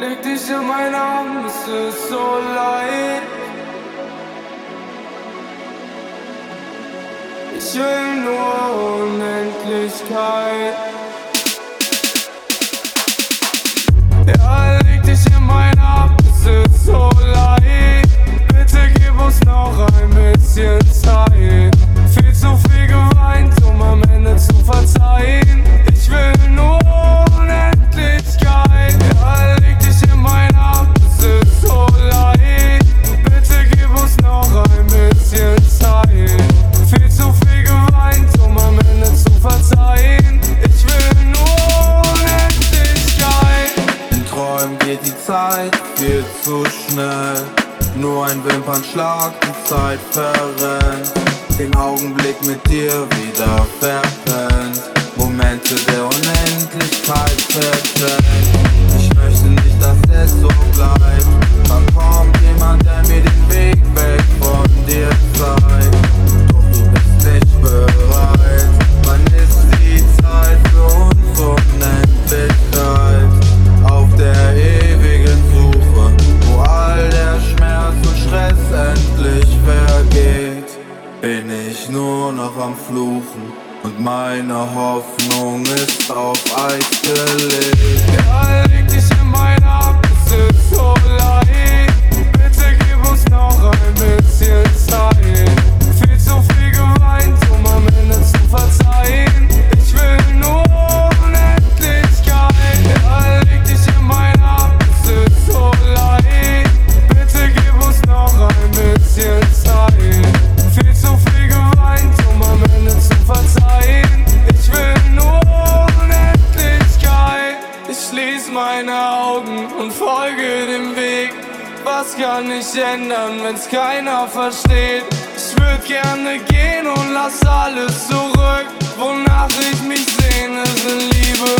Leg dich in meinen Arm, es ist so leid. Ich will nur Unendlichkeit. Zeit viel zu schnell. Nur ein Wimpernschlag, die Zeit verrennt. Den Augenblick mit dir wieder verpennt. Momente der Unendlichkeit verpennt. nur noch am Fluchen und meine Hoffnung ist auf Eis gelegt. folge dem Weg. Was kann ich ändern, wenn's keiner versteht? Ich würd gerne gehen und lass alles zurück. Wonach ich mich sehne, sind Liebe